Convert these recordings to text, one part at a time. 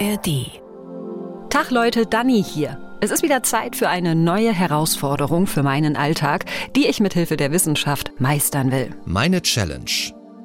ARD. Tag Leute, Dani hier. Es ist wieder Zeit für eine neue Herausforderung für meinen Alltag, die ich mit Hilfe der Wissenschaft meistern will. Meine Challenge.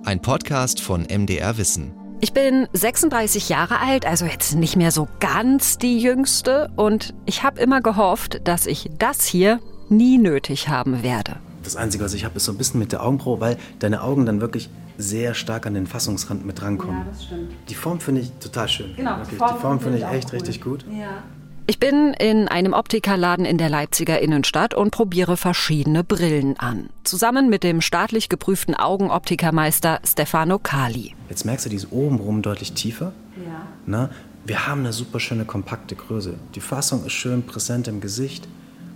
Ein Podcast von MDR Wissen. Ich bin 36 Jahre alt, also jetzt nicht mehr so ganz die jüngste und ich habe immer gehofft, dass ich das hier nie nötig haben werde. Das Einzige, was ich habe, ist so ein bisschen mit der Augenbraue, weil deine Augen dann wirklich sehr stark an den Fassungsrand mit rankommen. Ja, das stimmt. Die Form finde ich total schön. Genau, die Form die Form finde ich echt cool. richtig gut. Ja. Ich bin in einem Optikerladen in der Leipziger Innenstadt und probiere verschiedene Brillen an. Zusammen mit dem staatlich geprüften Augenoptikermeister Stefano Kali. Jetzt merkst du, die ist obenrum deutlich tiefer. Ja. Ne? Wir haben eine super schöne kompakte Größe. Die Fassung ist schön präsent im Gesicht.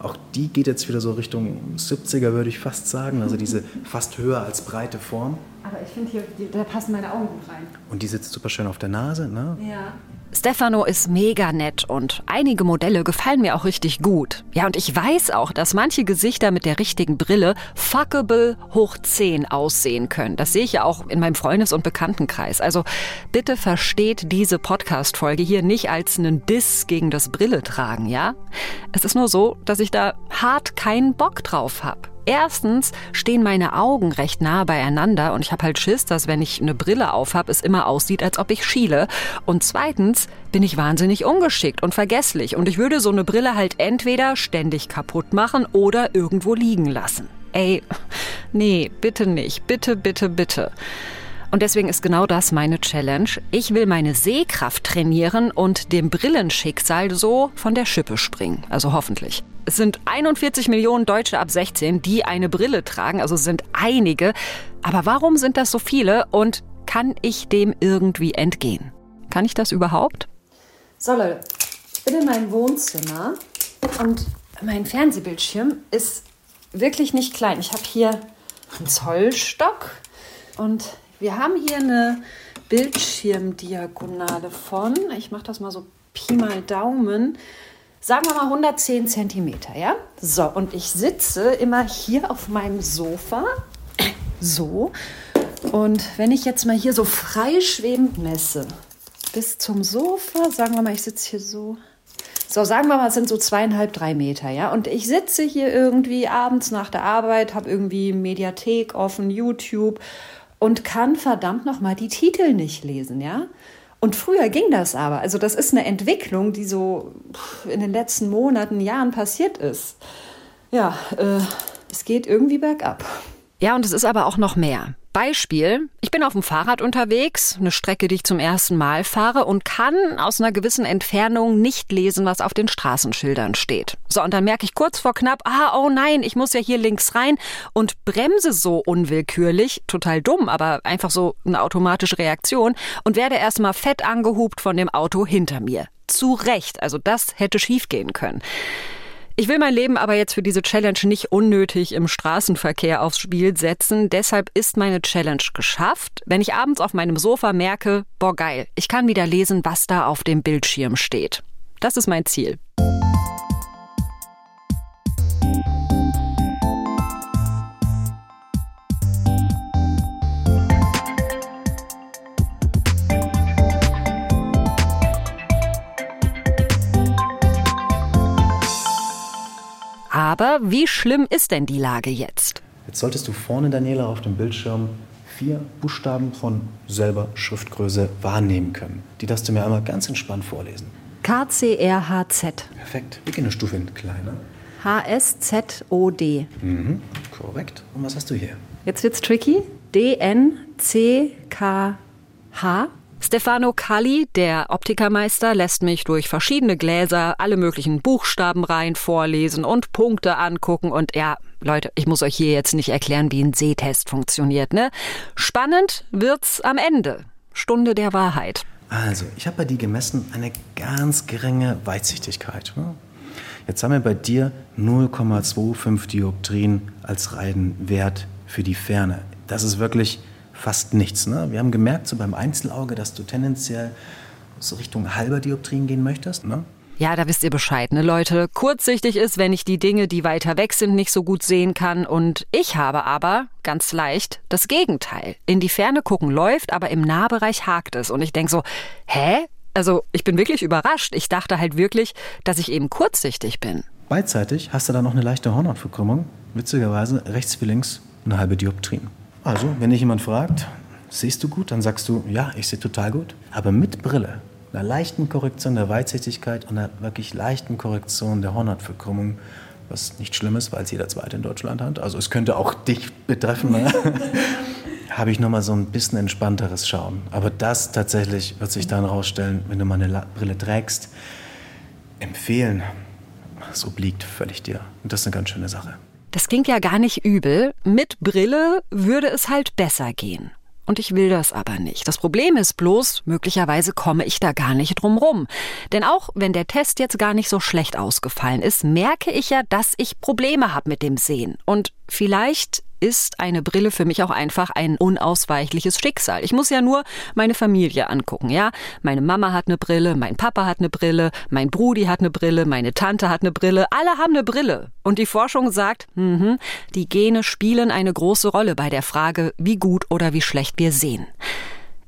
Auch die geht jetzt wieder so Richtung 70er, würde ich fast sagen. Also diese fast höher als breite Form. Aber ich finde hier, da passen meine Augen gut rein. Und die sitzt super schön auf der Nase. Ne? Ja. Stefano ist mega nett und einige Modelle gefallen mir auch richtig gut. Ja, und ich weiß auch, dass manche Gesichter mit der richtigen Brille fuckable hoch 10 aussehen können. Das sehe ich ja auch in meinem Freundes- und Bekanntenkreis. Also bitte versteht diese Podcast-Folge hier nicht als einen Diss gegen das Brille tragen, ja? Es ist nur so, dass ich da hart keinen Bock drauf habe. Erstens stehen meine Augen recht nah beieinander und ich habe halt Schiss, dass wenn ich eine Brille aufhab, es immer aussieht, als ob ich schiele. Und zweitens bin ich wahnsinnig ungeschickt und vergesslich und ich würde so eine Brille halt entweder ständig kaputt machen oder irgendwo liegen lassen. Ey, nee, bitte nicht. Bitte, bitte, bitte. Und deswegen ist genau das meine Challenge. Ich will meine Sehkraft trainieren und dem Brillenschicksal so von der Schippe springen. Also hoffentlich. Es sind 41 Millionen Deutsche ab 16, die eine Brille tragen, also sind einige. Aber warum sind das so viele und kann ich dem irgendwie entgehen? Kann ich das überhaupt? So Leute, ich bin in meinem Wohnzimmer und mein Fernsehbildschirm ist wirklich nicht klein. Ich habe hier einen Zollstock und wir haben hier eine Bildschirmdiagonale von, ich mache das mal so Pi mal Daumen, sagen wir mal 110 Zentimeter, ja? So, und ich sitze immer hier auf meinem Sofa, so. Und wenn ich jetzt mal hier so freischwebend messe, bis zum Sofa, sagen wir mal, ich sitze hier so. So, sagen wir mal, es sind so zweieinhalb, drei Meter, ja. Und ich sitze hier irgendwie abends nach der Arbeit, habe irgendwie Mediathek offen, YouTube und kann verdammt nochmal die Titel nicht lesen, ja. Und früher ging das aber. Also das ist eine Entwicklung, die so in den letzten Monaten, Jahren passiert ist. Ja, äh, es geht irgendwie bergab. Ja, und es ist aber auch noch mehr. Beispiel, ich bin auf dem Fahrrad unterwegs, eine Strecke, die ich zum ersten Mal fahre und kann aus einer gewissen Entfernung nicht lesen, was auf den Straßenschildern steht. So, und dann merke ich kurz vor knapp, ah, oh nein, ich muss ja hier links rein und bremse so unwillkürlich, total dumm, aber einfach so eine automatische Reaktion und werde erstmal fett angehupt von dem Auto hinter mir. Zu Recht, also das hätte schiefgehen können. Ich will mein Leben aber jetzt für diese Challenge nicht unnötig im Straßenverkehr aufs Spiel setzen. Deshalb ist meine Challenge geschafft, wenn ich abends auf meinem Sofa merke, boah geil, ich kann wieder lesen, was da auf dem Bildschirm steht. Das ist mein Ziel. Aber wie schlimm ist denn die Lage jetzt? Jetzt solltest du vorne, Daniela, auf dem Bildschirm vier Buchstaben von selber Schriftgröße wahrnehmen können. Die darfst du mir einmal ganz entspannt vorlesen. KCRHZ. Perfekt. Wir gehen eine Stufe hin. Kleiner. HSZOD. Mhm. Korrekt. Und was hast du hier? Jetzt wird's tricky. DNCKH. Stefano Kalli, der Optikermeister, lässt mich durch verschiedene Gläser alle möglichen Buchstabenreihen vorlesen und Punkte angucken. Und ja, Leute, ich muss euch hier jetzt nicht erklären, wie ein Sehtest funktioniert, ne? Spannend wird's am Ende. Stunde der Wahrheit. Also, ich habe bei dir gemessen eine ganz geringe Weitsichtigkeit. ne? Jetzt haben wir bei dir 0,25 Dioptrien als Reihenwert für die Ferne. Das ist wirklich fast nichts. Ne? Wir haben gemerkt, so beim Einzelauge, dass du tendenziell so Richtung halber Dioptrien gehen möchtest. Ne? Ja, da wisst ihr Bescheid, ne Leute. Kurzsichtig ist, wenn ich die Dinge, die weiter weg sind, nicht so gut sehen kann. Und ich habe aber, ganz leicht, das Gegenteil. In die Ferne gucken läuft, aber im Nahbereich hakt es. Und ich denk so, hä? Also ich bin wirklich überrascht. Ich dachte halt wirklich, dass ich eben kurzsichtig bin. Beidseitig hast du da noch eine leichte Hornhautverkrümmung. Witzigerweise rechts wie links eine halbe Dioptrien. Also, wenn dich jemand fragt, siehst du gut, dann sagst du, ja, ich sehe total gut. Aber mit Brille, einer leichten Korrektion der Weitsichtigkeit und einer wirklich leichten Korrektion der Hornhautverkrümmung, was nicht schlimm ist, weil es jeder Zweite in Deutschland hat. Also es könnte auch dich betreffen. Ne? habe ich nochmal so ein bisschen entspannteres Schauen. Aber das tatsächlich wird sich dann rausstellen, wenn du mal eine Brille trägst. Empfehlen, das obliegt völlig dir. Und das ist eine ganz schöne Sache. Das klingt ja gar nicht übel. Mit Brille würde es halt besser gehen. Und ich will das aber nicht. Das Problem ist bloß, möglicherweise komme ich da gar nicht drum rum. Denn auch wenn der Test jetzt gar nicht so schlecht ausgefallen ist, merke ich ja, dass ich Probleme habe mit dem Sehen. Und vielleicht ist eine Brille für mich auch einfach ein unausweichliches Schicksal. Ich muss ja nur meine Familie angucken, ja? Meine Mama hat eine Brille, mein Papa hat eine Brille, mein Brudi hat eine Brille, meine Tante hat eine Brille, alle haben eine Brille. Und die Forschung sagt, mh, die Gene spielen eine große Rolle bei der Frage, wie gut oder wie schlecht wir sehen.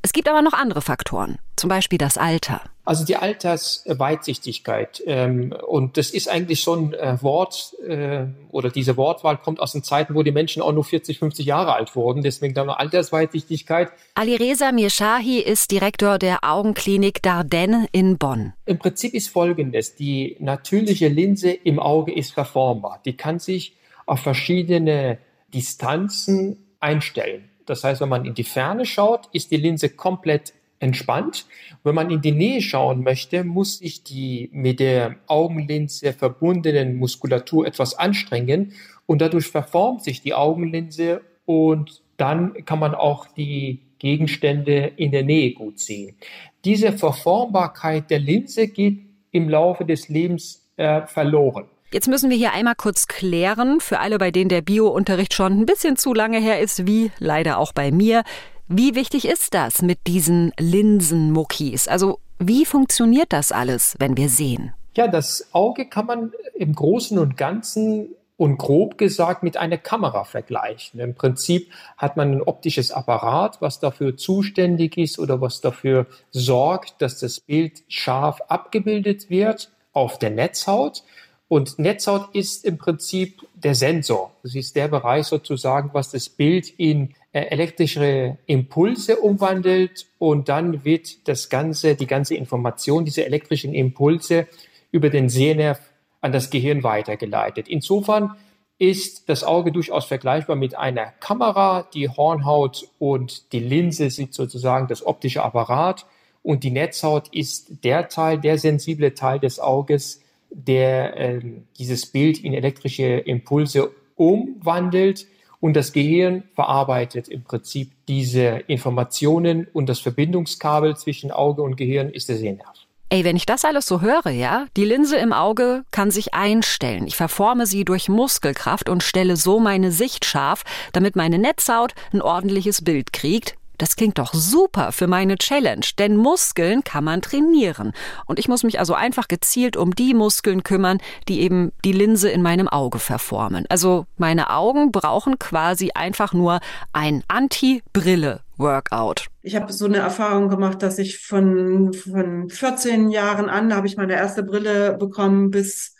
Es gibt aber noch andere Faktoren, zum Beispiel das Alter. Also die Altersweitsichtigkeit. Ähm, und das ist eigentlich so ein äh, Wort, äh, oder diese Wortwahl kommt aus den Zeiten, wo die Menschen auch nur 40, 50 Jahre alt wurden. Deswegen dann noch Altersweitsichtigkeit. Alireza Mirshahi ist Direktor der Augenklinik Dardenne in Bonn. Im Prinzip ist folgendes. Die natürliche Linse im Auge ist verformbar. Die kann sich auf verschiedene Distanzen einstellen. Das heißt, wenn man in die Ferne schaut, ist die Linse komplett entspannt. Wenn man in die Nähe schauen möchte, muss sich die mit der Augenlinse verbundenen Muskulatur etwas anstrengen und dadurch verformt sich die Augenlinse und dann kann man auch die Gegenstände in der Nähe gut sehen. Diese Verformbarkeit der Linse geht im Laufe des Lebens äh, verloren. Jetzt müssen wir hier einmal kurz klären, für alle, bei denen der Biounterricht schon ein bisschen zu lange her ist, wie leider auch bei mir. Wie wichtig ist das mit diesen Linsenmuckis? Also wie funktioniert das alles, wenn wir sehen? Ja, das Auge kann man im Großen und Ganzen und grob gesagt mit einer Kamera vergleichen. Im Prinzip hat man ein optisches Apparat, was dafür zuständig ist oder was dafür sorgt, dass das Bild scharf abgebildet wird auf der Netzhaut. Und Netzhaut ist im Prinzip der Sensor. Das ist der Bereich sozusagen, was das Bild in äh, elektrische Impulse umwandelt und dann wird das ganze, die ganze Information, diese elektrischen Impulse über den Sehnerv an das Gehirn weitergeleitet. Insofern ist das Auge durchaus vergleichbar mit einer Kamera. Die Hornhaut und die Linse sind sozusagen das optische Apparat und die Netzhaut ist der Teil, der sensible Teil des Auges, der äh, dieses Bild in elektrische Impulse umwandelt und das Gehirn verarbeitet im Prinzip diese Informationen und das Verbindungskabel zwischen Auge und Gehirn ist der Sehnerv. Ey, wenn ich das alles so höre, ja, die Linse im Auge kann sich einstellen. Ich verforme sie durch Muskelkraft und stelle so meine Sicht scharf, damit meine Netzhaut ein ordentliches Bild kriegt, das klingt doch super für meine Challenge, denn Muskeln kann man trainieren. Und ich muss mich also einfach gezielt um die Muskeln kümmern, die eben die Linse in meinem Auge verformen. Also meine Augen brauchen quasi einfach nur ein Anti-Brille-Workout. Ich habe so eine Erfahrung gemacht, dass ich von, von 14 Jahren an, da habe ich meine erste Brille bekommen, bis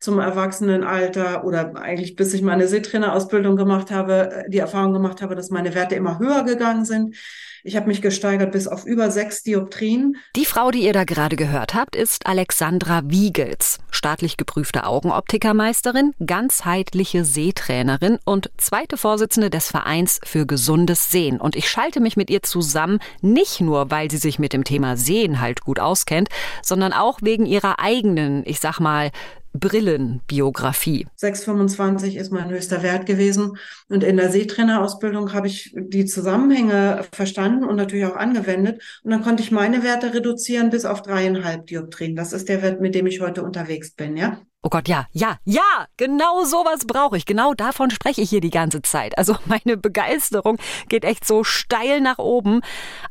zum Erwachsenenalter oder eigentlich bis ich meine Seetrainerausbildung gemacht habe, äh, die Erfahrung gemacht habe, dass meine Werte immer höher gegangen sind. Ich habe mich gesteigert bis auf über sechs Dioptrien. Die Frau, die ihr da gerade gehört habt, ist Alexandra Wiegels, staatlich geprüfte Augenoptikermeisterin, ganzheitliche Sehtrainerin und zweite Vorsitzende des Vereins für gesundes Sehen. Und ich schalte mich mit ihr zusammen, nicht nur, weil sie sich mit dem Thema Sehen halt gut auskennt, sondern auch wegen ihrer eigenen, ich sag mal, Brillenbiografie. 6,25 ist mein höchster Wert gewesen. Und in der Seetrainerausbildung habe ich die Zusammenhänge verstanden und natürlich auch angewendet. Und dann konnte ich meine Werte reduzieren bis auf dreieinhalb Dioptrien. Das ist der Wert, mit dem ich heute unterwegs bin, ja? Oh Gott, ja, ja, ja, genau sowas brauche ich. Genau davon spreche ich hier die ganze Zeit. Also meine Begeisterung geht echt so steil nach oben.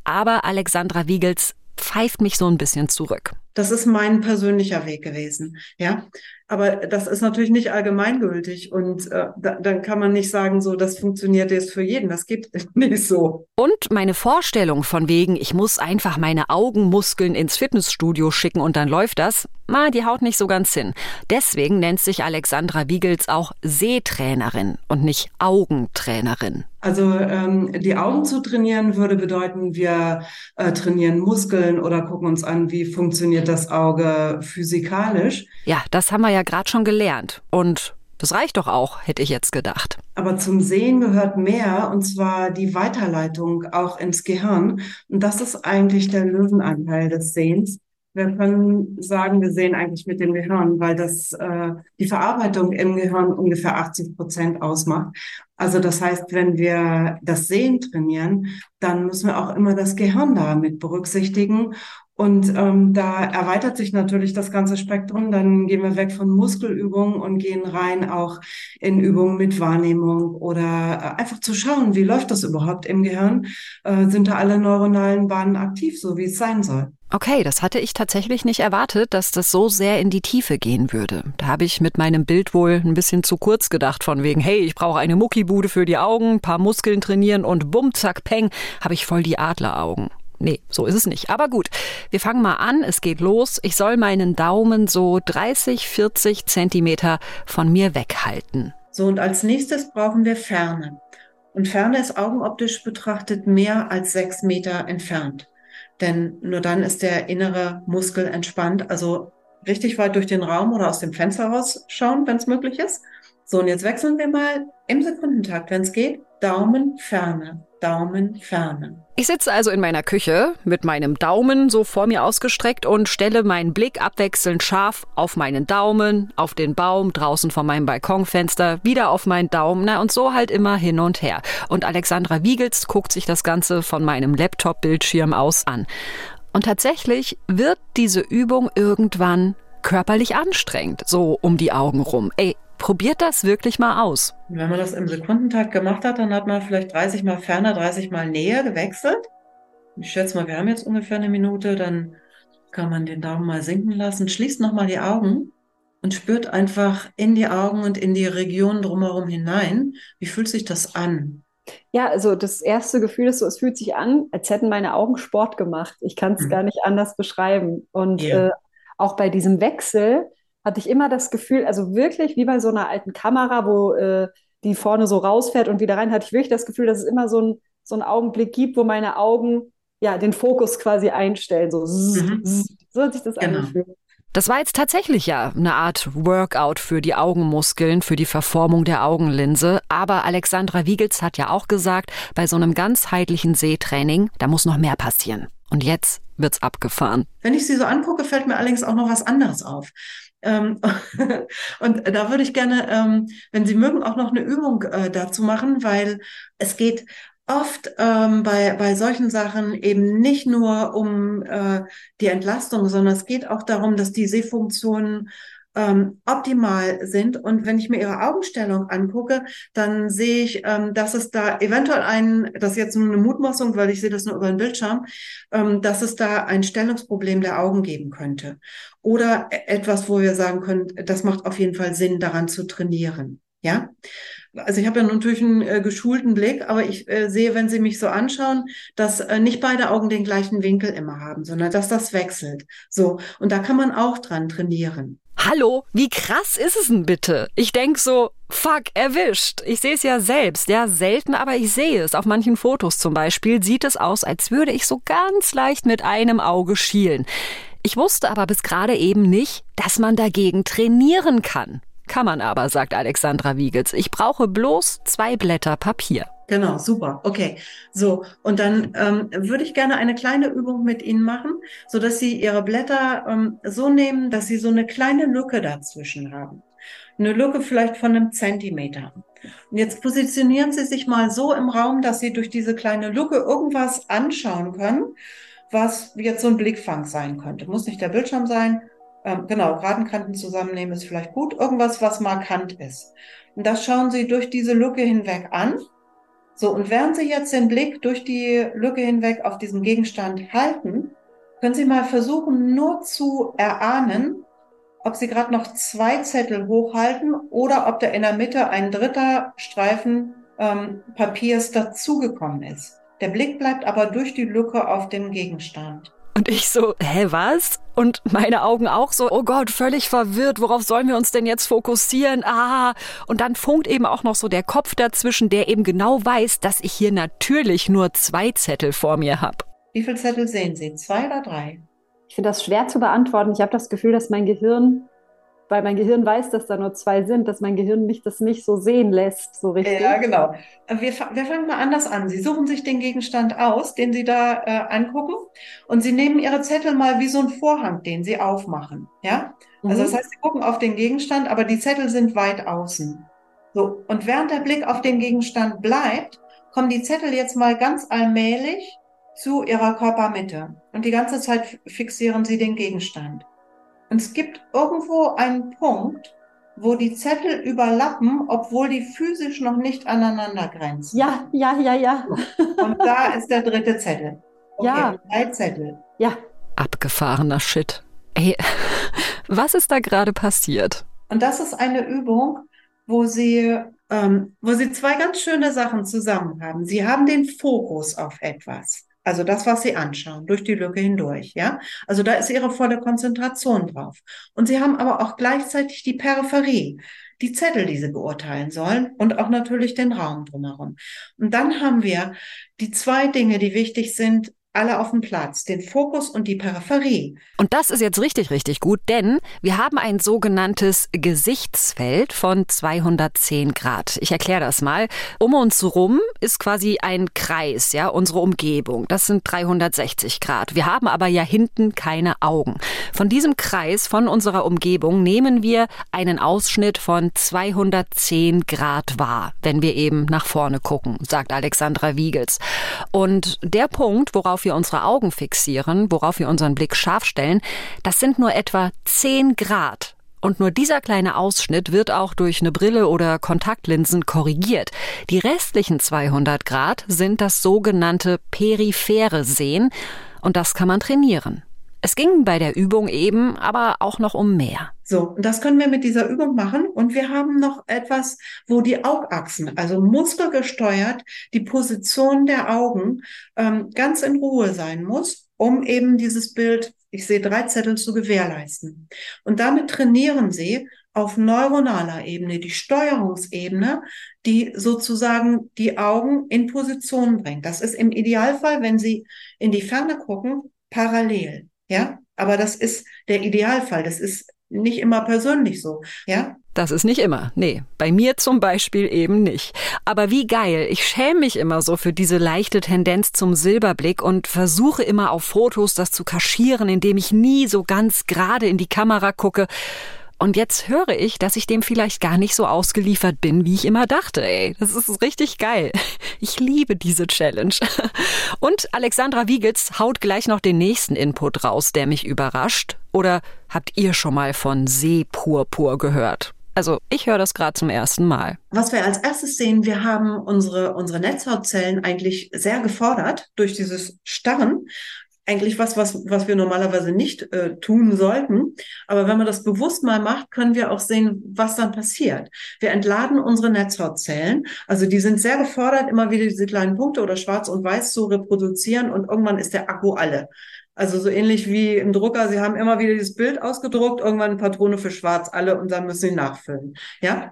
Aber Alexandra Wiegels pfeift mich so ein bisschen zurück. Das ist mein persönlicher Weg gewesen. Ja, Aber das ist natürlich nicht allgemeingültig und äh, da, dann kann man nicht sagen, so das funktioniert jetzt für jeden. Das geht nicht so. Und meine Vorstellung von wegen, ich muss einfach meine Augenmuskeln ins Fitnessstudio schicken und dann läuft das, na, die haut nicht so ganz hin. Deswegen nennt sich Alexandra Wiegels auch Sehtrainerin und nicht Augentrainerin. Also ähm, die Augen zu trainieren würde bedeuten, wir äh, trainieren Muskeln oder gucken uns an, wie funktioniert das Auge physikalisch. Ja, das haben wir ja gerade schon gelernt. Und das reicht doch auch, hätte ich jetzt gedacht. Aber zum Sehen gehört mehr, und zwar die Weiterleitung auch ins Gehirn. Und das ist eigentlich der Löwenanteil des Sehens. Wir können sagen, wir sehen eigentlich mit dem Gehirn, weil das äh, die Verarbeitung im Gehirn ungefähr 80 Prozent ausmacht. Also das heißt, wenn wir das Sehen trainieren, dann müssen wir auch immer das Gehirn damit berücksichtigen. Und ähm, da erweitert sich natürlich das ganze Spektrum. Dann gehen wir weg von Muskelübungen und gehen rein auch in Übungen mit Wahrnehmung oder äh, einfach zu schauen, wie läuft das überhaupt im Gehirn? Äh, sind da alle neuronalen Bahnen aktiv, so wie es sein soll? Okay, das hatte ich tatsächlich nicht erwartet, dass das so sehr in die Tiefe gehen würde. Da habe ich mit meinem Bild wohl ein bisschen zu kurz gedacht, von wegen, hey, ich brauche eine Muckibude für die Augen, paar Muskeln trainieren und bumm, zack, peng, habe ich voll die Adleraugen. Nee, so ist es nicht. Aber gut, wir fangen mal an. Es geht los. Ich soll meinen Daumen so 30, 40 Zentimeter von mir weghalten. So, und als nächstes brauchen wir Ferne. Und Ferne ist augenoptisch betrachtet mehr als sechs Meter entfernt. Denn nur dann ist der innere Muskel entspannt. Also richtig weit durch den Raum oder aus dem Fenster rausschauen, wenn es möglich ist. So, und jetzt wechseln wir mal im Sekundentakt, wenn es geht, Daumen, Ferne. Daumen ferne. Ich sitze also in meiner Küche mit meinem Daumen so vor mir ausgestreckt und stelle meinen Blick abwechselnd scharf auf meinen Daumen, auf den Baum draußen vor meinem Balkonfenster, wieder auf meinen Daumen, na und so halt immer hin und her. Und Alexandra Wiegels guckt sich das Ganze von meinem Laptop-Bildschirm aus an. Und tatsächlich wird diese Übung irgendwann körperlich anstrengend, so um die Augen rum. Ey, Probiert das wirklich mal aus. Wenn man das im Sekundentakt gemacht hat, dann hat man vielleicht 30 mal ferner, 30 mal näher gewechselt. Ich schätze mal, wir haben jetzt ungefähr eine Minute, dann kann man den Daumen mal sinken lassen, schließt nochmal die Augen und spürt einfach in die Augen und in die Region drumherum hinein. Wie fühlt sich das an? Ja, also das erste Gefühl ist so, es fühlt sich an, als hätten meine Augen Sport gemacht. Ich kann es mhm. gar nicht anders beschreiben. Und yeah. äh, auch bei diesem Wechsel, hatte ich immer das Gefühl, also wirklich wie bei so einer alten Kamera, wo äh, die vorne so rausfährt und wieder rein, hatte ich wirklich das Gefühl, dass es immer so, ein, so einen Augenblick gibt, wo meine Augen ja den Fokus quasi einstellen. So, mhm. so hat sich das genau. angefühlt. Das war jetzt tatsächlich ja eine Art Workout für die Augenmuskeln, für die Verformung der Augenlinse. Aber Alexandra Wiegels hat ja auch gesagt, bei so einem ganzheitlichen Sehtraining, da muss noch mehr passieren. Und jetzt wird's abgefahren. Wenn ich sie so angucke, fällt mir allerdings auch noch was anderes auf. Ähm, und da würde ich gerne, ähm, wenn Sie mögen, auch noch eine Übung äh, dazu machen, weil es geht oft ähm, bei, bei solchen Sachen eben nicht nur um äh, die Entlastung, sondern es geht auch darum, dass die Sehfunktionen ähm, optimal sind. Und wenn ich mir ihre Augenstellung angucke, dann sehe ich, ähm, dass es da eventuell ein, das ist jetzt nur eine Mutmaßung, weil ich sehe das nur über den Bildschirm, ähm, dass es da ein Stellungsproblem der Augen geben könnte. Oder e-, etwas, wo wir sagen können, das macht auf jeden Fall Sinn, daran zu trainieren. Ja, also ich habe ja natürlich einen äh, geschulten Blick, aber ich äh, sehe, wenn Sie mich so anschauen, dass äh, nicht beide Augen den gleichen Winkel immer haben, sondern dass das wechselt. So, und da kann man auch dran trainieren. Hallo, wie krass ist es denn bitte? Ich denk so, fuck, erwischt. Ich sehe es ja selbst. Ja, selten, aber ich sehe es. Auf manchen Fotos zum Beispiel sieht es aus, als würde ich so ganz leicht mit einem Auge schielen. Ich wusste aber bis gerade eben nicht, dass man dagegen trainieren kann. Kann man aber, sagt Alexandra Wiegels. Ich brauche bloß zwei Blätter Papier. Genau, super. Okay. So, und dann ähm, würde ich gerne eine kleine Übung mit Ihnen machen, so dass Sie Ihre Blätter ähm, so nehmen, dass Sie so eine kleine Lücke dazwischen haben. Eine Lücke vielleicht von einem Zentimeter. Und jetzt positionieren Sie sich mal so im Raum, dass Sie durch diese kleine Lücke irgendwas anschauen können, was jetzt so ein Blickfang sein könnte. Muss nicht der Bildschirm sein, ähm, genau, Radenkanten zusammennehmen ist vielleicht gut. Irgendwas, was markant ist. Und das schauen Sie durch diese Lücke hinweg an. So, und während Sie jetzt den Blick durch die Lücke hinweg auf diesen Gegenstand halten, können Sie mal versuchen, nur zu erahnen, ob Sie gerade noch zwei Zettel hochhalten oder ob da in der Mitte ein dritter Streifen ähm, Papiers dazugekommen ist. Der Blick bleibt aber durch die Lücke auf dem Gegenstand. Und ich so, hä, was? Und meine Augen auch so, oh Gott, völlig verwirrt, worauf sollen wir uns denn jetzt fokussieren? Ah, und dann funkt eben auch noch so der Kopf dazwischen, der eben genau weiß, dass ich hier natürlich nur zwei Zettel vor mir habe. Wie viele Zettel sehen Sie? Zwei oder drei? Ich finde das schwer zu beantworten. Ich habe das Gefühl, dass mein Gehirn weil mein Gehirn weiß, dass da nur zwei sind, dass mein Gehirn mich das nicht so sehen lässt, so richtig. Ja, genau. Wir, wir fangen mal anders an. Sie suchen sich den Gegenstand aus, den Sie da äh, angucken, und Sie nehmen Ihre Zettel mal wie so ein Vorhang, den Sie aufmachen. Ja? Also das mhm. heißt, Sie gucken auf den Gegenstand, aber die Zettel sind weit außen. So. Und während der Blick auf den Gegenstand bleibt, kommen die Zettel jetzt mal ganz allmählich zu Ihrer Körpermitte. Und die ganze Zeit fixieren Sie den Gegenstand. Und es gibt irgendwo einen Punkt, wo die Zettel überlappen, obwohl die physisch noch nicht aneinander grenzen. Ja, ja, ja, ja. Und da ist der dritte Zettel. Okay, ja. Drei Zettel. Ja. Abgefahrener Shit. Ey, was ist da gerade passiert? Und das ist eine Übung, wo Sie, ähm, wo Sie zwei ganz schöne Sachen zusammen haben. Sie haben den Fokus auf etwas. Also das, was Sie anschauen, durch die Lücke hindurch, ja. Also da ist Ihre volle Konzentration drauf. Und Sie haben aber auch gleichzeitig die Peripherie, die Zettel, die Sie beurteilen sollen und auch natürlich den Raum drumherum. Und dann haben wir die zwei Dinge, die wichtig sind, alle auf dem Platz, den Fokus und die Peripherie. Und das ist jetzt richtig, richtig gut, denn wir haben ein sogenanntes Gesichtsfeld von 210 Grad. Ich erkläre das mal. Um uns rum ist quasi ein Kreis, ja, unsere Umgebung. Das sind 360 Grad. Wir haben aber ja hinten keine Augen. Von diesem Kreis, von unserer Umgebung, nehmen wir einen Ausschnitt von 210 Grad wahr, wenn wir eben nach vorne gucken, sagt Alexandra Wiegels. Und der Punkt, worauf wir unsere Augen fixieren, worauf wir unseren Blick scharf stellen, das sind nur etwa 10 Grad. Und nur dieser kleine Ausschnitt wird auch durch eine Brille oder Kontaktlinsen korrigiert. Die restlichen 200 Grad sind das sogenannte periphere Sehen und das kann man trainieren. Es ging bei der Übung eben aber auch noch um mehr. So, und das können wir mit dieser Übung machen. Und wir haben noch etwas, wo die Augachsen, also muskelgesteuert, die Position der Augen ähm, ganz in Ruhe sein muss, um eben dieses Bild, ich sehe drei Zettel, zu gewährleisten. Und damit trainieren Sie auf neuronaler Ebene, die Steuerungsebene, die sozusagen die Augen in Position bringt. Das ist im Idealfall, wenn Sie in die Ferne gucken, parallel. Ja, aber das ist der Idealfall. Das ist nicht immer persönlich so. Ja, das ist nicht immer. Nee, bei mir zum Beispiel eben nicht. Aber wie geil. Ich schäme mich immer so für diese leichte Tendenz zum Silberblick und versuche immer auf Fotos das zu kaschieren, indem ich nie so ganz gerade in die Kamera gucke. Und jetzt höre ich, dass ich dem vielleicht gar nicht so ausgeliefert bin, wie ich immer dachte. Ey, das ist richtig geil. Ich liebe diese Challenge. Und Alexandra Wiegels haut gleich noch den nächsten Input raus, der mich überrascht. Oder habt ihr schon mal von Seepurpur gehört? Also ich höre das gerade zum ersten Mal. Was wir als erstes sehen, wir haben unsere, unsere Netzhautzellen eigentlich sehr gefordert durch dieses Starren eigentlich was, was, was wir normalerweise nicht äh, tun sollten. Aber wenn man das bewusst mal macht, können wir auch sehen, was dann passiert. Wir entladen unsere Netzhautzellen. Also die sind sehr gefordert, immer wieder diese kleinen Punkte oder schwarz und weiß zu reproduzieren und irgendwann ist der Akku alle. Also so ähnlich wie im Drucker, Sie haben immer wieder dieses Bild ausgedruckt, irgendwann Patrone für schwarz alle und dann müssen Sie nachfüllen. Ja.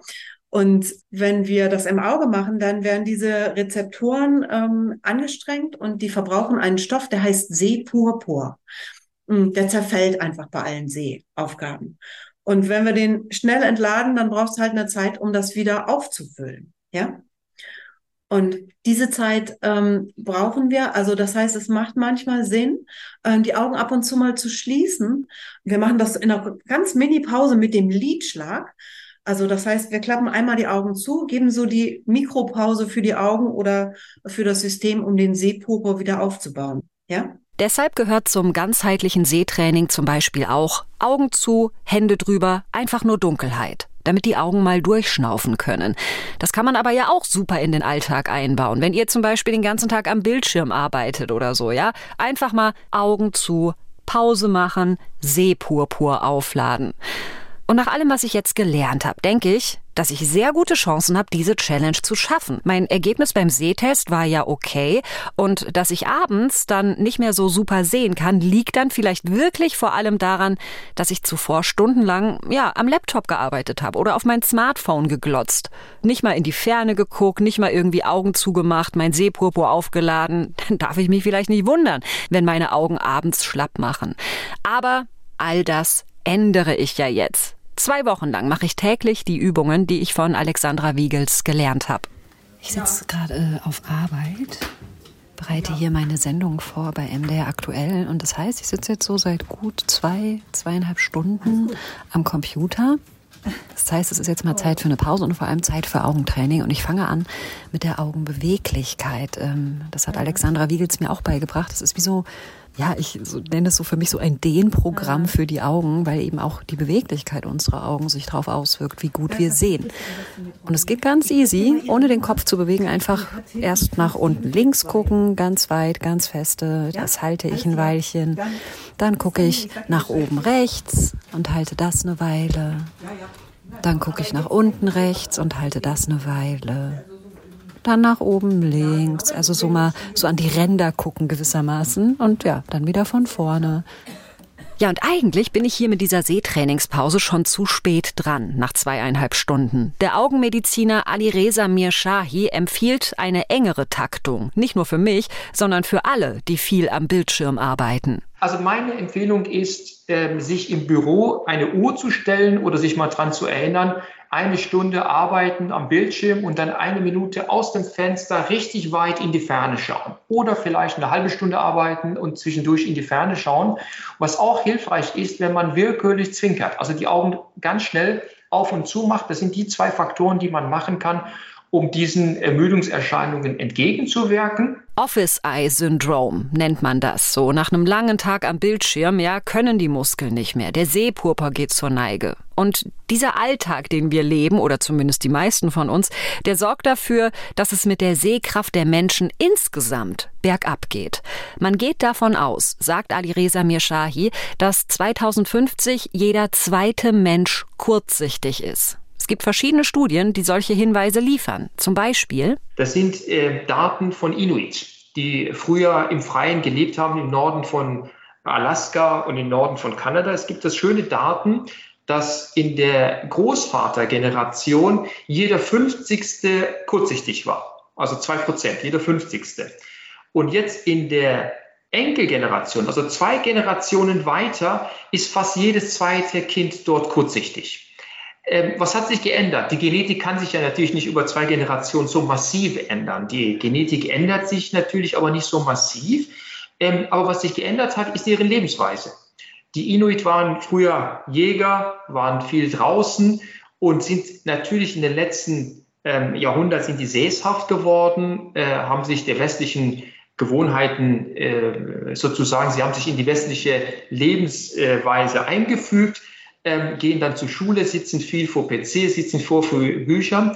Und wenn wir das im Auge machen, dann werden diese Rezeptoren ähm, angestrengt und die verbrauchen einen Stoff, der heißt Seepurpur. Hm, der zerfällt einfach bei allen Seeaufgaben. Und wenn wir den schnell entladen, dann braucht es halt eine Zeit, um das wieder aufzufüllen. Ja. Und diese Zeit ähm, brauchen wir. Also das heißt, es macht manchmal Sinn, äh, die Augen ab und zu mal zu schließen. Wir machen das in einer ganz Mini-Pause mit dem Lidschlag. Also das heißt, wir klappen einmal die Augen zu, geben so die Mikropause für die Augen oder für das System, um den Sehpurpur wieder aufzubauen. Ja? Deshalb gehört zum ganzheitlichen Sehtraining zum Beispiel auch Augen zu, Hände drüber, einfach nur Dunkelheit, damit die Augen mal durchschnaufen können. Das kann man aber ja auch super in den Alltag einbauen. Wenn ihr zum Beispiel den ganzen Tag am Bildschirm arbeitet oder so, ja, einfach mal Augen zu, Pause machen, Sehpurpur aufladen. Und nach allem, was ich jetzt gelernt habe, denke ich, dass ich sehr gute Chancen habe, diese Challenge zu schaffen. Mein Ergebnis beim Sehtest war ja okay und dass ich abends dann nicht mehr so super sehen kann, liegt dann vielleicht wirklich vor allem daran, dass ich zuvor stundenlang ja am Laptop gearbeitet habe oder auf mein Smartphone geglotzt. Nicht mal in die Ferne geguckt, nicht mal irgendwie Augen zugemacht, mein Sehpurpur aufgeladen. Dann darf ich mich vielleicht nicht wundern, wenn meine Augen abends schlapp machen. Aber all das ändere ich ja jetzt. Zwei Wochen lang mache ich täglich die Übungen, die ich von Alexandra Wiegels gelernt habe. Ich sitze gerade auf Arbeit, bereite hier meine Sendung vor bei MDR aktuell und das heißt, ich sitze jetzt so seit gut zwei, zweieinhalb Stunden am Computer. Das heißt, es ist jetzt mal Zeit für eine Pause und vor allem Zeit für Augentraining. Und ich fange an mit der Augenbeweglichkeit. Ähm, das hat Alexandra Wiegels mir auch beigebracht. Das ist wie so ja, ich so, nenne es so für mich so ein Dehnprogramm für die Augen, weil eben auch die Beweglichkeit unserer Augen sich darauf auswirkt, wie gut wir sehen. Und es geht ganz easy, ohne den Kopf zu bewegen, einfach erst nach unten links gucken, ganz weit, ganz feste, das halte ich ein Weilchen. Dann gucke ich nach oben rechts und halte das eine Weile. Dann gucke ich nach unten rechts und halte das eine Weile dann nach oben links, also so mal so an die Ränder gucken gewissermaßen und ja, dann wieder von vorne. Ja, und eigentlich bin ich hier mit dieser Sehtrainingspause schon zu spät dran, nach zweieinhalb Stunden. Der Augenmediziner Alireza Mirshahi empfiehlt eine engere Taktung. Nicht nur für mich, sondern für alle, die viel am Bildschirm arbeiten. Also meine Empfehlung ist, ähm, sich im Büro eine Uhr zu stellen oder sich mal dran zu erinnern, eine Stunde arbeiten am Bildschirm und dann eine Minute aus dem Fenster richtig weit in die Ferne schauen. Oder vielleicht eine halbe Stunde arbeiten und zwischendurch in die Ferne schauen. Was auch hilfreich ist, wenn man willkürlich zwinkert, also die Augen ganz schnell auf und zu macht. Das sind die zwei Faktoren, die man machen kann, um diesen Ermüdungserscheinungen entgegenzuwirken. Office Eye Syndrome nennt man das. So nach einem langen Tag am Bildschirm, ja, können die Muskeln nicht mehr. Der Sehpurper geht zur Neige. Und dieser Alltag, den wir leben, oder zumindest die meisten von uns, der sorgt dafür, dass es mit der Sehkraft der Menschen insgesamt bergab geht. Man geht davon aus, sagt Alireza Mirshahi, dass 2050 jeder zweite Mensch kurzsichtig ist. Es gibt verschiedene Studien, die solche Hinweise liefern. Zum Beispiel. Das sind äh, Daten von Inuit, die früher im Freien gelebt haben, im Norden von Alaska und im Norden von Kanada. Es gibt das schöne Daten, dass in der Großvatergeneration jeder 50. kurzsichtig war. Also zwei Prozent, jeder 50. Und jetzt in der Enkelgeneration, also zwei Generationen weiter, ist fast jedes zweite Kind dort kurzsichtig. Ähm, was hat sich geändert? Die Genetik kann sich ja natürlich nicht über zwei Generationen so massiv ändern. Die Genetik ändert sich natürlich aber nicht so massiv. Ähm, aber was sich geändert hat, ist deren Lebensweise. Die Inuit waren früher Jäger, waren viel draußen und sind natürlich in den letzten ähm, Jahrhunderten sind die sesshaft geworden, äh, haben sich der westlichen Gewohnheiten äh, sozusagen, sie haben sich in die westliche Lebensweise eingefügt ähm, gehen dann zur Schule, sitzen viel vor PC, sitzen vor Büchern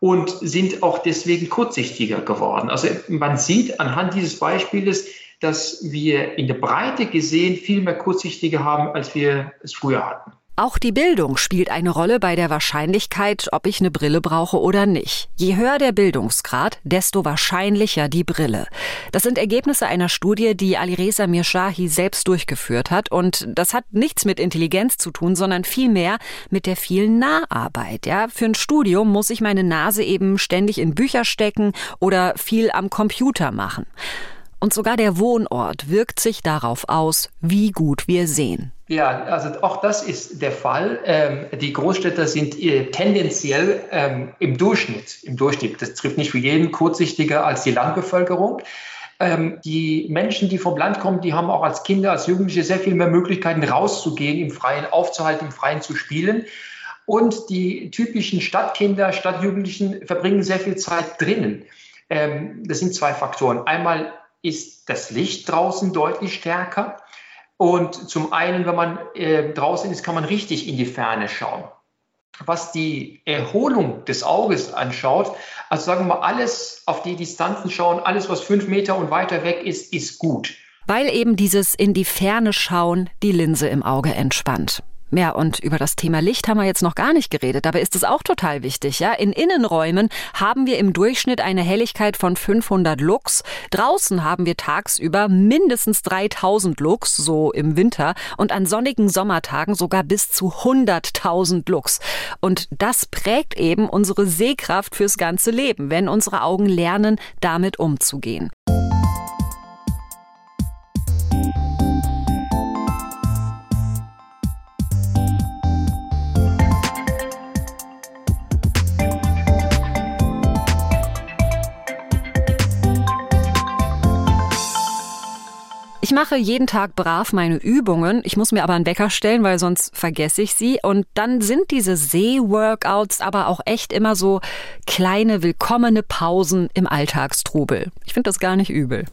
und sind auch deswegen kurzsichtiger geworden. Also man sieht anhand dieses Beispieles, dass wir in der Breite gesehen viel mehr Kurzsichtige haben, als wir es früher hatten. Auch die Bildung spielt eine Rolle bei der Wahrscheinlichkeit, ob ich eine Brille brauche oder nicht. Je höher der Bildungsgrad, desto wahrscheinlicher die Brille. Das sind Ergebnisse einer Studie, die Alireza Mirshahi selbst durchgeführt hat. Und das hat nichts mit Intelligenz zu tun, sondern vielmehr mit der vielen Naharbeit. Ja, für ein Studium muss ich meine Nase eben ständig in Bücher stecken oder viel am Computer machen. Und sogar der Wohnort wirkt sich darauf aus, wie gut wir sehen. Ja, also auch das ist der Fall. Ähm, die Großstädter sind äh, tendenziell ähm, im Durchschnitt, im Durchschnitt, das trifft nicht für jeden, kurzsichtiger als die Landbevölkerung. Ähm, die Menschen, die vom Land kommen, die haben auch als Kinder, als Jugendliche sehr viel mehr Möglichkeiten, rauszugehen, im Freien aufzuhalten, im Freien zu spielen. Und die typischen Stadtkinder, Stadtjugendlichen verbringen sehr viel Zeit drinnen. Ähm, das sind zwei Faktoren. Einmal ist das Licht draußen deutlich stärker. Und zum einen, wenn man äh, draußen ist, kann man richtig in die Ferne schauen. Was die Erholung des Auges anschaut, also sagen wir mal, alles auf die Distanzen schauen, alles, was fünf Meter und weiter weg ist, ist gut. Weil eben dieses in die Ferne schauen die Linse im Auge entspannt. Ja, und über das Thema Licht haben wir jetzt noch gar nicht geredet. Dabei ist es auch total wichtig, ja. In Innenräumen haben wir im Durchschnitt eine Helligkeit von 500 Lux. Draußen haben wir tagsüber mindestens 3000 Lux, so im Winter. Und an sonnigen Sommertagen sogar bis zu 100.000 Lux. Und das prägt eben unsere Sehkraft fürs ganze Leben, wenn unsere Augen lernen, damit umzugehen. Ich mache jeden Tag brav meine Übungen. Ich muss mir aber einen Wecker stellen, weil sonst vergesse ich sie. Und dann sind diese See-Workouts aber auch echt immer so kleine, willkommene Pausen im Alltagstrubel. Ich finde das gar nicht übel.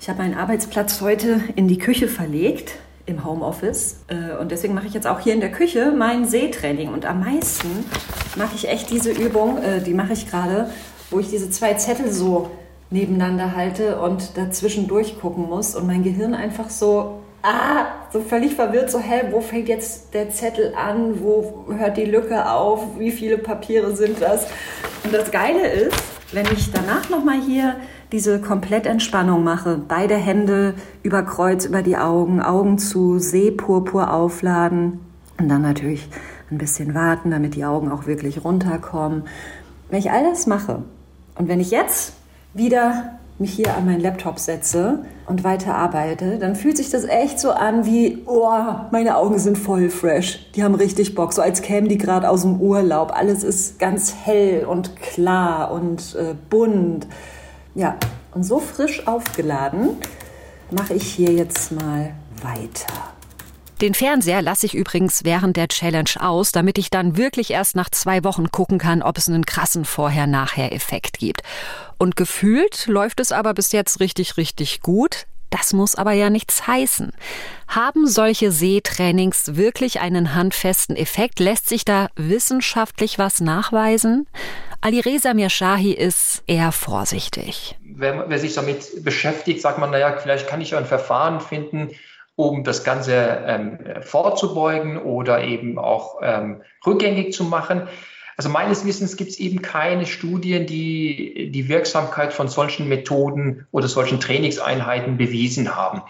Ich habe meinen Arbeitsplatz heute in die Küche verlegt im Homeoffice. Äh, und deswegen mache ich jetzt auch hier in der Küche mein Seetraining. Und am meisten mache ich echt diese Übung, äh, die mache ich gerade, wo ich diese zwei Zettel so nebeneinander halte und dazwischen durchgucken muss und mein Gehirn einfach so, ah, so völlig verwirrt, so, hä, wo fängt jetzt der Zettel an, wo hört die Lücke auf, wie viele Papiere sind das? Und das Geile ist, wenn ich danach nochmal hier diese Komplettentspannung mache, beide Hände über Kreuz, über die Augen, Augen zu, Sehpurpur aufladen und dann natürlich ein bisschen warten, damit die Augen auch wirklich runterkommen. Wenn ich all das mache und wenn ich jetzt wieder mich hier an meinen Laptop setze und weiter arbeite, dann fühlt sich das echt so an wie, oh, meine Augen sind voll fresh. Die haben richtig Bock, so als kämen die gerade aus dem Urlaub. Alles ist ganz hell und klar und äh, bunt. Ja, und so frisch aufgeladen mache ich hier jetzt mal weiter. Den Fernseher lasse ich übrigens während der Challenge aus, damit ich dann wirklich erst nach zwei Wochen gucken kann, ob es einen krassen Vorher-Nachher-Effekt gibt. Und gefühlt läuft es aber bis jetzt richtig, richtig gut. Das muss aber ja nichts heißen. Haben solche Sehtrainings wirklich einen handfesten Effekt? Lässt sich da wissenschaftlich was nachweisen? Alireza Mirshahi ist eher vorsichtig. Wer, wer sich damit beschäftigt, sagt man, naja, vielleicht kann ich ein Verfahren finden, um das Ganze ähm, vorzubeugen oder eben auch ähm, rückgängig zu machen. Also meines Wissens gibt es eben keine Studien, die die Wirksamkeit von solchen Methoden oder solchen Trainingseinheiten bewiesen haben.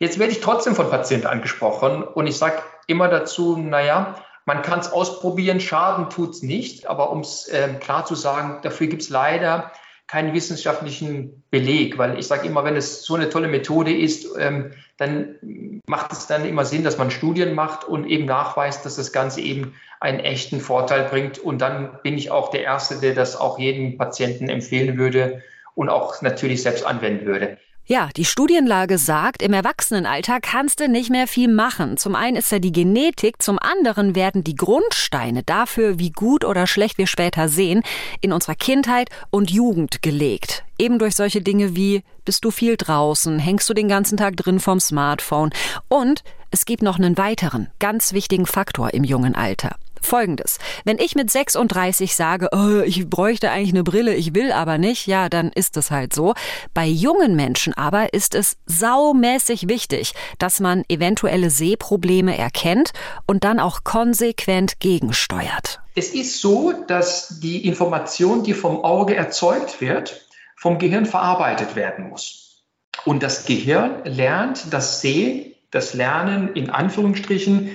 Jetzt werde ich trotzdem von Patienten angesprochen und ich sage immer dazu, naja, man kann es ausprobieren, Schaden tut es nicht, aber um es äh, klar zu sagen, dafür gibt es leider keinen wissenschaftlichen Beleg, weil ich sage immer, wenn es so eine tolle Methode ist, ähm, dann macht es dann immer Sinn, dass man Studien macht und eben nachweist, dass das Ganze eben einen echten Vorteil bringt. Und dann bin ich auch der Erste, der das auch jedem Patienten empfehlen würde und auch natürlich selbst anwenden würde. Ja, die Studienlage sagt, im Erwachsenenalter kannst du nicht mehr viel machen. Zum einen ist da die Genetik, zum anderen werden die Grundsteine dafür, wie gut oder schlecht wir später sehen, in unserer Kindheit und Jugend gelegt. Eben durch solche Dinge wie, bist du viel draußen, hängst du den ganzen Tag drin vom Smartphone und es gibt noch einen weiteren, ganz wichtigen Faktor im jungen Alter. Folgendes. Wenn ich mit 36 sage, oh, ich bräuchte eigentlich eine Brille, ich will aber nicht, ja, dann ist es halt so. Bei jungen Menschen aber ist es saumäßig wichtig, dass man eventuelle Sehprobleme erkennt und dann auch konsequent gegensteuert. Es ist so, dass die Information, die vom Auge erzeugt wird, vom Gehirn verarbeitet werden muss. Und das Gehirn lernt das Sehen, das Lernen in Anführungsstrichen,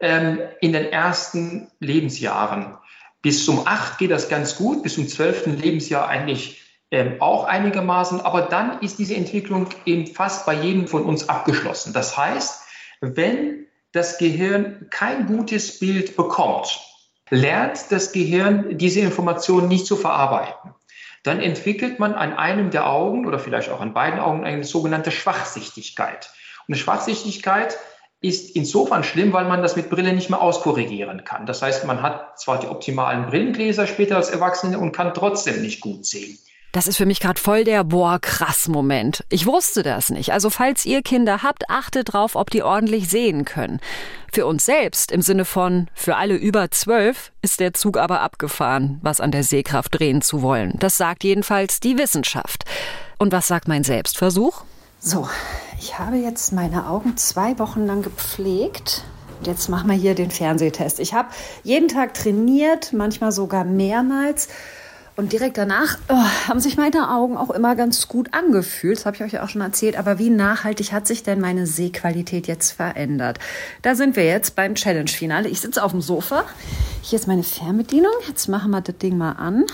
ähm, in den ersten Lebensjahren. Bis zum 8 geht das ganz gut, bis zum 12. Lebensjahr eigentlich ähm, auch einigermaßen, aber dann ist diese Entwicklung eben fast bei jedem von uns abgeschlossen. Das heißt, wenn das Gehirn kein gutes Bild bekommt, lernt das Gehirn diese Information nicht zu verarbeiten. Dann entwickelt man an einem der Augen oder vielleicht auch an beiden Augen eine sogenannte Schwachsichtigkeit. Und Schwachsichtigkeit ist insofern schlimm, weil man das mit Brille nicht mehr auskorrigieren kann. Das heißt, man hat zwar die optimalen Brillengläser später als Erwachsene und kann trotzdem nicht gut sehen. Das ist für mich gerade voll der boah krass Moment. Ich wusste das nicht. Also falls ihr Kinder habt, achtet drauf, ob die ordentlich sehen können. Für uns selbst im Sinne von für alle über zwölf ist der Zug aber abgefahren, was an der Sehkraft drehen zu wollen. Das sagt jedenfalls die Wissenschaft. Und was sagt mein Selbstversuch? So, ich habe jetzt meine Augen zwei Wochen lang gepflegt Jetzt machen wir hier den Fernsehtest. Ich habe jeden Tag trainiert, manchmal sogar mehrmals. Und direkt danach oh, haben sich meine Augen auch immer ganz gut angefühlt. Das habe ich euch ja auch schon erzählt. Aber wie nachhaltig hat sich denn meine Sehqualität jetzt verändert? Da sind wir jetzt beim Challenge-Finale. Ich sitze auf dem Sofa. Hier ist meine Fernbedienung. Jetzt machen wir das Ding mal an.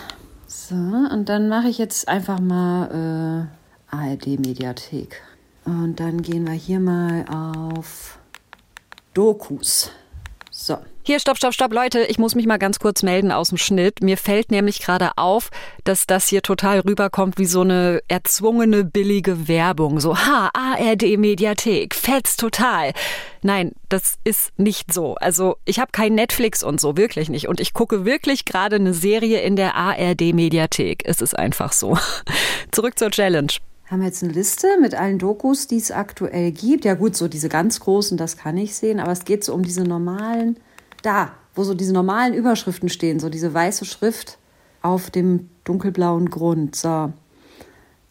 So, und dann mache ich jetzt einfach mal äh, ARD-Mediathek. Und dann gehen wir hier mal auf Dokus. So. Hier, stopp, stopp, stopp, Leute, ich muss mich mal ganz kurz melden aus dem Schnitt. Mir fällt nämlich gerade auf, dass das hier total rüberkommt wie so eine erzwungene, billige Werbung. So, ha, ARD Mediathek, fetzt total. Nein, das ist nicht so. Also, ich habe kein Netflix und so, wirklich nicht. Und ich gucke wirklich gerade eine Serie in der ARD Mediathek. Es ist einfach so. Zurück zur Challenge haben wir jetzt eine Liste mit allen Dokus, die es aktuell gibt. Ja gut, so diese ganz großen, das kann ich sehen, aber es geht so um diese normalen da, wo so diese normalen Überschriften stehen, so diese weiße Schrift auf dem dunkelblauen Grund. So.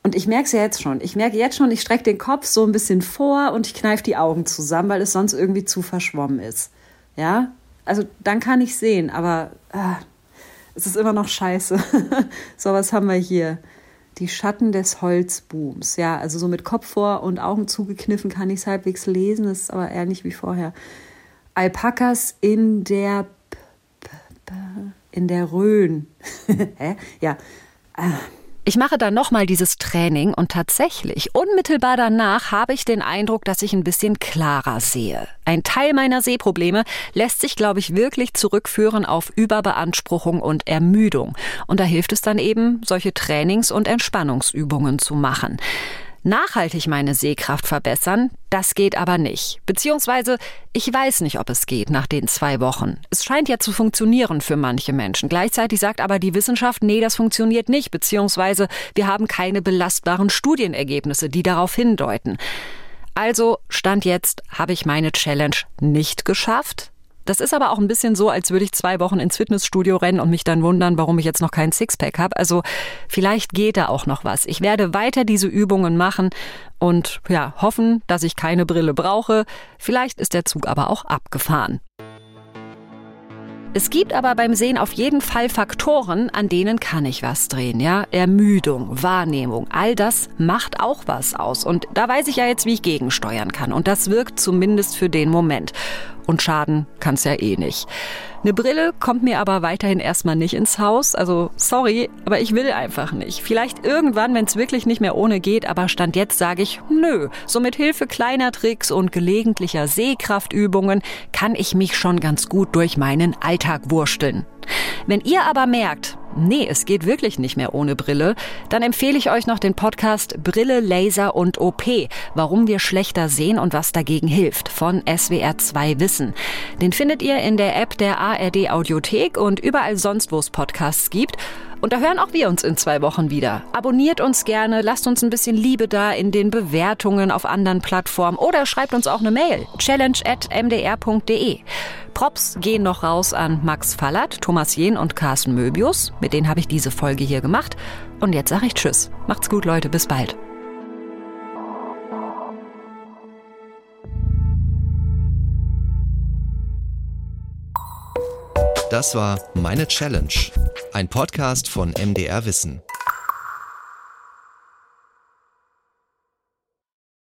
Und ich merke es ja jetzt schon. Ich merke jetzt schon, ich strecke den Kopf so ein bisschen vor und ich kneife die Augen zusammen, weil es sonst irgendwie zu verschwommen ist. Ja? Also dann kann ich sehen, aber ah, es ist immer noch scheiße. so, was haben wir hier? Die Schatten des Holzbooms. Ja, also so mit Kopf vor und Augen zugekniffen kann ich es halbwegs lesen. Das ist aber nicht wie vorher. Alpakas in der in der Rhön. ja. Ich mache dann nochmal dieses Training und tatsächlich, unmittelbar danach habe ich den Eindruck, dass ich ein bisschen klarer sehe. Ein Teil meiner Sehprobleme lässt sich, glaube ich, wirklich zurückführen auf Überbeanspruchung und Ermüdung. Und da hilft es dann eben, solche Trainings- und Entspannungsübungen zu machen. Nachhaltig meine Sehkraft verbessern, das geht aber nicht. Beziehungsweise, ich weiß nicht, ob es geht nach den zwei Wochen. Es scheint ja zu funktionieren für manche Menschen. Gleichzeitig sagt aber die Wissenschaft, nee, das funktioniert nicht. Beziehungsweise, wir haben keine belastbaren Studienergebnisse, die darauf hindeuten. Also, Stand jetzt habe ich meine Challenge nicht geschafft. Das ist aber auch ein bisschen so, als würde ich zwei Wochen ins Fitnessstudio rennen und mich dann wundern, warum ich jetzt noch keinen Sixpack habe. Also vielleicht geht da auch noch was. Ich werde weiter diese Übungen machen und ja, hoffen, dass ich keine Brille brauche. Vielleicht ist der Zug aber auch abgefahren. Es gibt aber beim Sehen auf jeden Fall Faktoren, an denen kann ich was drehen, ja? Ermüdung, Wahrnehmung, all das macht auch was aus. Und da weiß ich ja jetzt, wie ich gegensteuern kann. Und das wirkt zumindest für den Moment. Und schaden kann's ja eh nicht. Eine Brille kommt mir aber weiterhin erstmal nicht ins Haus. Also sorry, aber ich will einfach nicht. Vielleicht irgendwann, wenn es wirklich nicht mehr ohne geht, aber Stand jetzt sage ich, nö. So mit Hilfe kleiner Tricks und gelegentlicher Sehkraftübungen kann ich mich schon ganz gut durch meinen Alltag wursteln. Wenn ihr aber merkt, nee, es geht wirklich nicht mehr ohne Brille, dann empfehle ich euch noch den Podcast Brille, Laser und OP, warum wir schlechter sehen und was dagegen hilft von SWR2 Wissen. Den findet ihr in der App der ARD Audiothek und überall sonst, wo es Podcasts gibt. Und da hören auch wir uns in zwei Wochen wieder. Abonniert uns gerne, lasst uns ein bisschen Liebe da in den Bewertungen auf anderen Plattformen oder schreibt uns auch eine Mail. challenge at mdr.de. Props gehen noch raus an Max Fallert, Thomas Jehn und Carsten Möbius. Mit denen habe ich diese Folge hier gemacht. Und jetzt sage ich Tschüss. Macht's gut, Leute. Bis bald. Das war Meine Challenge, ein Podcast von MDR Wissen.